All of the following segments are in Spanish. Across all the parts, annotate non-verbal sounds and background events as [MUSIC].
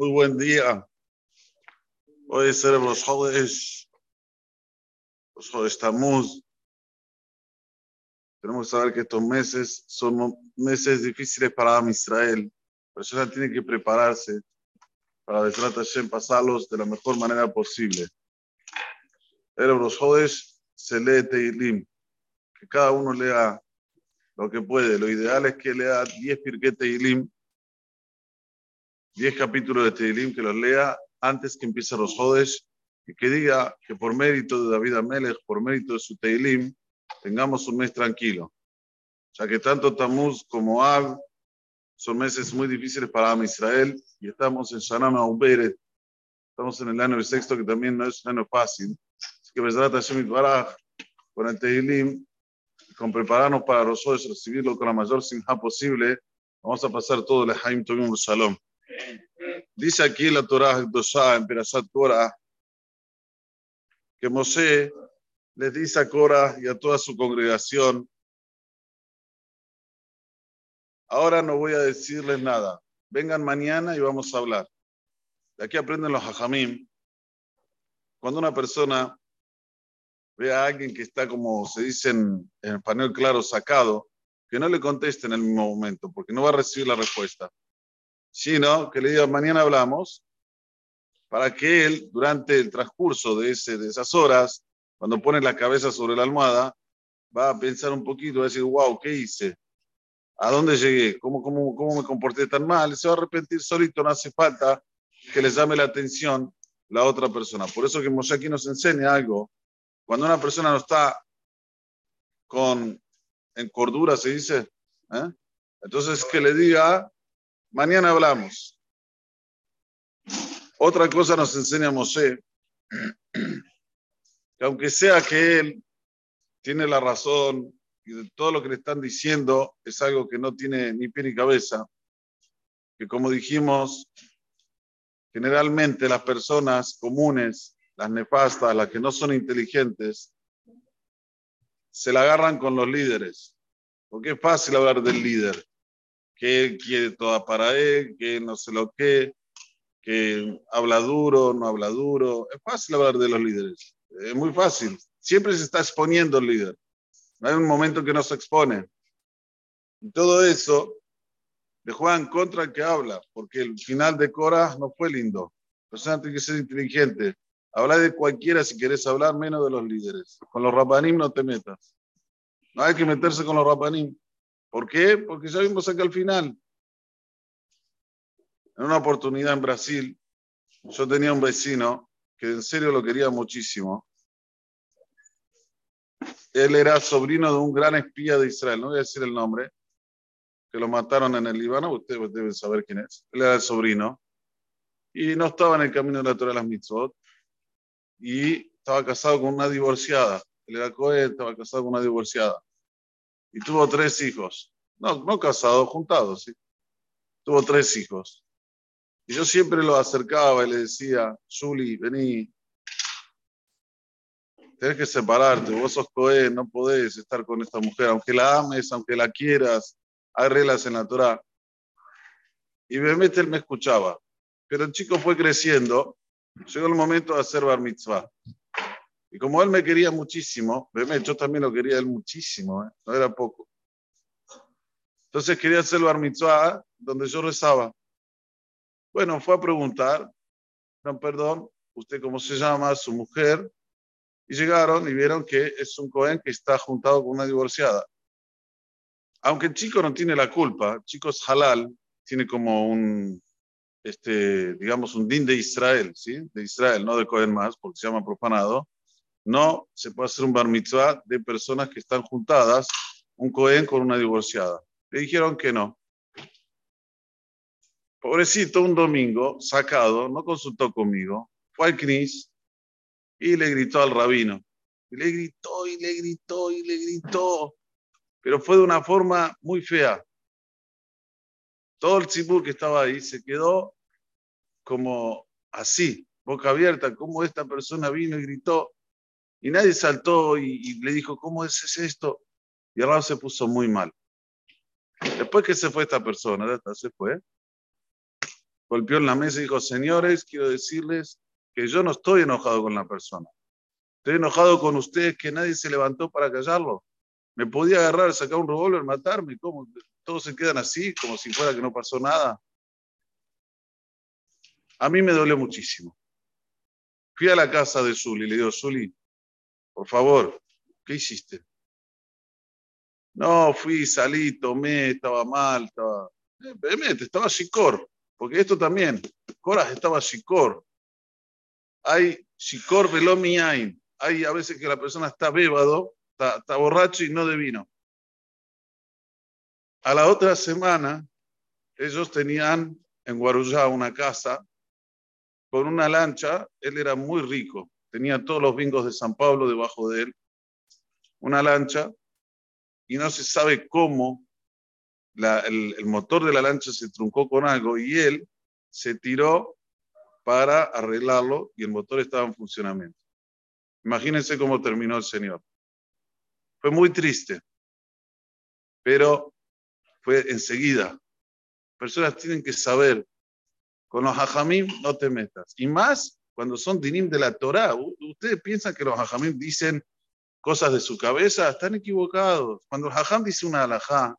Muy buen día. Hoy los Jodes, los Jodes Tamuz. Tenemos que saber que estos meses son meses difíciles para Israel. La persona tiene que prepararse para pasarlos de la mejor manera posible. Pero los Jodes se lee Teilim, que cada uno lea lo que puede. Lo ideal es que lea 10 Pirkei Teilim 10 capítulos de Teilim, que los lea antes que empiece los Jodes y que diga que por mérito de David Amelech, por mérito de su Teilim, tengamos un mes tranquilo. Ya que tanto Tamuz como Ab son meses muy difíciles para Israel y estamos en Shanama Uberet, estamos en el año sexto que también no es un año fácil. Así que Besrat Hashem Baraj, con el Teilim, con prepararnos para los Jodes, recibirlo con la mayor sinja posible, vamos a pasar todo el Haim Tovim Shalom. Dice aquí la Torah en Perashat Korah que Moshe les dice a Korah y a toda su congregación, ahora no voy a decirles nada, vengan mañana y vamos a hablar. De aquí aprenden los hajamim. Cuando una persona ve a alguien que está, como se dice en, en español claro, sacado, que no le conteste en el mismo momento, porque no va a recibir la respuesta sino que le diga, mañana hablamos, para que él, durante el transcurso de, ese, de esas horas, cuando pone la cabeza sobre la almohada, va a pensar un poquito, va a decir, wow, ¿qué hice? ¿A dónde llegué? ¿Cómo, cómo, cómo me comporté tan mal? Se va a arrepentir solito, no hace falta que le llame la atención la otra persona. Por eso que Moshe aquí nos enseña algo. Cuando una persona no está con, en cordura, se dice, ¿eh? entonces que le diga, Mañana hablamos. Otra cosa nos enseña Mosé, que aunque sea que él tiene la razón y todo lo que le están diciendo es algo que no tiene ni pie ni cabeza, que como dijimos, generalmente las personas comunes, las nefastas, las que no son inteligentes, se la agarran con los líderes, porque es fácil hablar del líder que él quiere toda para él, que no sé lo que, que habla duro, no habla duro. Es fácil hablar de los líderes, es muy fácil. Siempre se está exponiendo el líder. No hay un momento que no se expone. Y todo eso le juega en contra el que habla, porque el final de Cora no fue lindo. La persona tiene que ser inteligente. Habla de cualquiera si quieres hablar, menos de los líderes. Con los rapanim no te metas. No hay que meterse con los rapanim. ¿Por qué? Porque ya vimos acá al final. En una oportunidad en Brasil, yo tenía un vecino que en serio lo quería muchísimo. Él era sobrino de un gran espía de Israel, no voy a decir el nombre, que lo mataron en el Líbano, ustedes deben saber quién es. Él era el sobrino. Y no estaba en el camino de la Torah las Mitzvot. Y estaba casado con una divorciada. Él era Cohen, estaba casado con una divorciada y tuvo tres hijos. No, no casados, juntados, ¿sí? Tuvo tres hijos. Y yo siempre lo acercaba y le decía, Juli, vení, tienes que separarte, vos sos Cohen, no podés estar con esta mujer, aunque la ames, aunque la quieras, hay reglas en la Torah. Y obviamente él me escuchaba, pero el chico fue creciendo, llegó el momento de hacer bar mitzvah. Y como él me quería muchísimo, yo también lo quería él muchísimo, ¿eh? no era poco. Entonces quería hacer bar mitzvah donde yo rezaba. Bueno, fue a preguntar, no, perdón, ¿usted cómo se llama? Su mujer. Y llegaron y vieron que es un Cohen que está juntado con una divorciada. Aunque el chico no tiene la culpa, el chico es halal, tiene como un, este, digamos, un din de Israel, ¿sí? De Israel, no de Cohen más, porque se llama profanado no se puede hacer un bar mitzvah de personas que están juntadas, un cohen con una divorciada. Le dijeron que no. Pobrecito, un domingo, sacado, no consultó conmigo, fue al CNIS y le gritó al rabino. Le gritó y le gritó y le gritó, pero fue de una forma muy fea. Todo el tzibur que estaba ahí se quedó como así, boca abierta, como esta persona vino y gritó. Y nadie saltó y, le dijo, ¿cómo es esto? Y el se puso muy mal. Después que se fue esta persona, se fue, golpeó en la mesa y dijo, señores, quiero decirles que yo no estoy enojado con la persona. Estoy enojado con ustedes que nadie se levantó para callarlo. Me podía agarrar, sacar un revólver, matarme. ¿Cómo? Todos se quedan así, como si fuera que no pasó nada. A mí me dolió muchísimo. Fui a la casa de Zuli y le digo, Zuli, por favor, ¿qué hiciste? No, fui, salí, tomé, estaba mal, estaba... Eh, estaba chicor, porque esto también, Coras estaba chicor. Hay chicor velomiain, hay a veces que la persona está bébado, está, borracho y no de vino. A la otra semana, ellos tenían en Guarujá una casa con una lancha. Él era muy rico, tenía todos los bingos de San Pablo debajo de él. Una lancha, y no se sabe cómo el, motor de la lancha se truncó con algo y él se tiró para arreglarlo y el motor estaba en funcionamiento. Imagínense cómo terminó el Señor. Fue muy triste, pero fue enseguida. Personas tienen que saber, con los hajamim no te metas. Y más cuando son dinim de la Torah. Ustedes piensan que los hajamim dicen cosas de su cabeza, están equivocados. Cuando el hajam dice una alajá,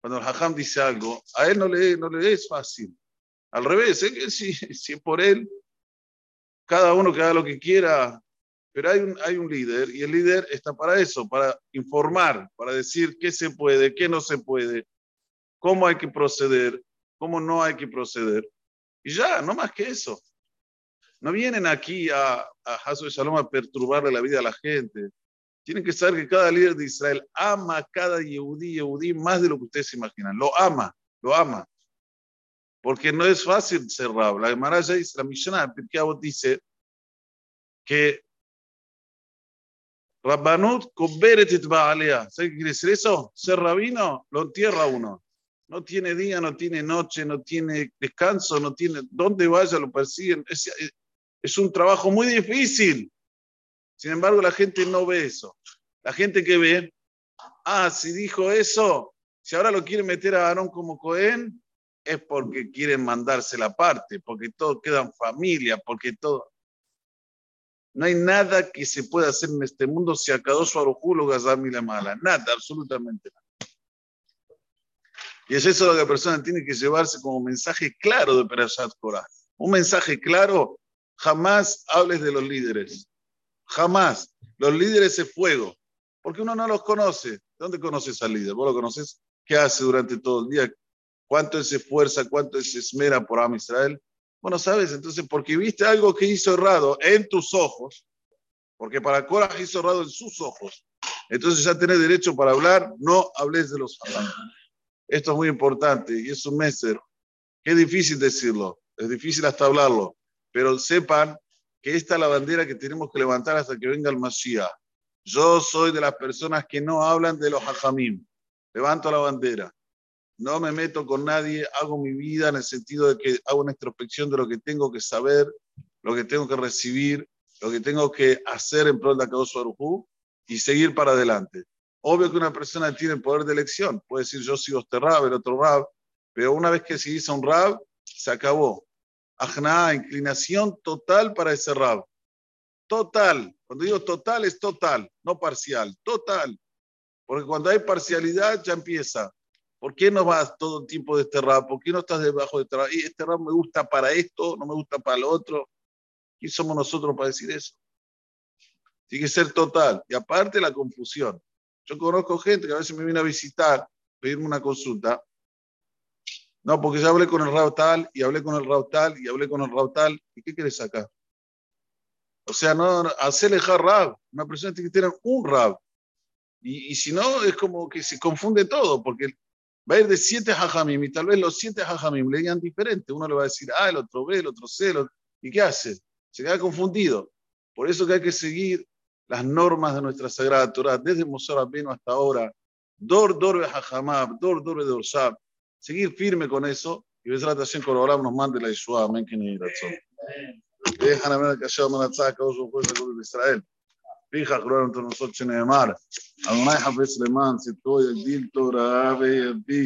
cuando el hajam dice algo, a él no le, no le es fácil. Al revés, si, [LAUGHS] si por él, cada uno que haga lo que quiera, pero hay un, hay un líder y el líder está para eso, para informar, para decir qué se puede, qué no se puede, cómo hay que proceder, cómo no hay que proceder. Y ya, no más que eso. No vienen aquí a, a Hasso Shalom a perturbarle la vida a la gente. Tienen que saber que cada líder de Israel ama a cada Yehudí, Yehudí más de lo que ustedes imaginan. Lo ama, lo ama. Porque no es fácil ser rab. La Gemara dice, la Mishnah, dice que Rabbanut Koberet et ¿Sabes qué quiere decir eso? Ser rabino lo entierra uno. No tiene día, no tiene noche, no tiene descanso, no tiene. Donde vaya lo persiguen. Es, es un trabajo muy difícil. Sin embargo, la gente no ve eso. La gente que ve, ah, si dijo eso, si ahora lo quiere meter a Aarón como Cohen, es porque quieren mandarse la parte, porque todo queda en familia, porque todo. No hay nada que se pueda hacer en este mundo si acabó su arujulo Gazami la mala. Nada, absolutamente nada. Y es eso lo que la persona tiene que llevarse como mensaje claro de Perashat Korah. Un mensaje claro, jamás hables de los líderes. Jamás. Los líderes es fuego. Porque uno no los conoce. ¿Dónde conoces al líder? ¿Vos lo conoces? ¿Qué hace durante todo el día? ¿Cuánto se esfuerza? ¿Cuánto se esmera por Am Israel? Bueno, sabes, entonces, porque viste algo que hizo errado en tus ojos, porque para Cora hizo errado en sus ojos, entonces ya tenés derecho para hablar, no hables de los hablando. Esto es muy importante y es un meser. Qué difícil decirlo, es difícil hasta hablarlo, pero sepan que esta es la bandera que tenemos que levantar hasta que venga el Mashiach. Yo soy de las personas que no hablan de los hajamim. Levanto la bandera no me meto con nadie, hago mi vida en el sentido de que hago una introspección de lo que tengo que saber, lo que tengo que recibir, lo que tengo que hacer en pro de causa Arujú y seguir para adelante. Obvio que una persona tiene poder de elección, puede decir yo sigo este rab, el otro rab, pero una vez que se a un rab, se acabó. Ajna, inclinación total para ese rab. Total. Cuando digo total es total, no parcial, total. Porque cuando hay parcialidad ya empieza ¿Por qué no vas todo el tiempo de este rap? ¿Por qué no estás debajo de este rap? Este rap me gusta para esto, no me gusta para lo otro. ¿Quién somos nosotros para decir eso? Tiene que ser total. Y aparte la confusión. Yo conozco gente que a veces me viene a visitar, pedirme una consulta. No, porque ya hablé con el rap tal, y hablé con el rap tal, y hablé con el rap tal. ¿Y qué quieres sacar? O sea, no, hacerle rap. Una persona tiene que tener un rap. Y, y, si no, es como que se confunde todo, porque Va a ir de siete hajamim y tal vez los siete hajamim le digan diferente. Uno le va a decir A, el otro B, el otro C. ¿Y qué hace? Se queda confundido. Por eso que hay que seguir las normas de nuestra Sagrada Torah, desde Mosor Rabbeinu hasta ahora. Dor, dor, hajamab, dor, dor, dorsab seguir firme con eso y ves la atención con nos mande la Yeshua, amén, que ni razón. Dejan a ver que yo me la saca, de Israel. Fija, juraron entre nosotros en el mar. Adonai Hafez Leman, se el dil, todo el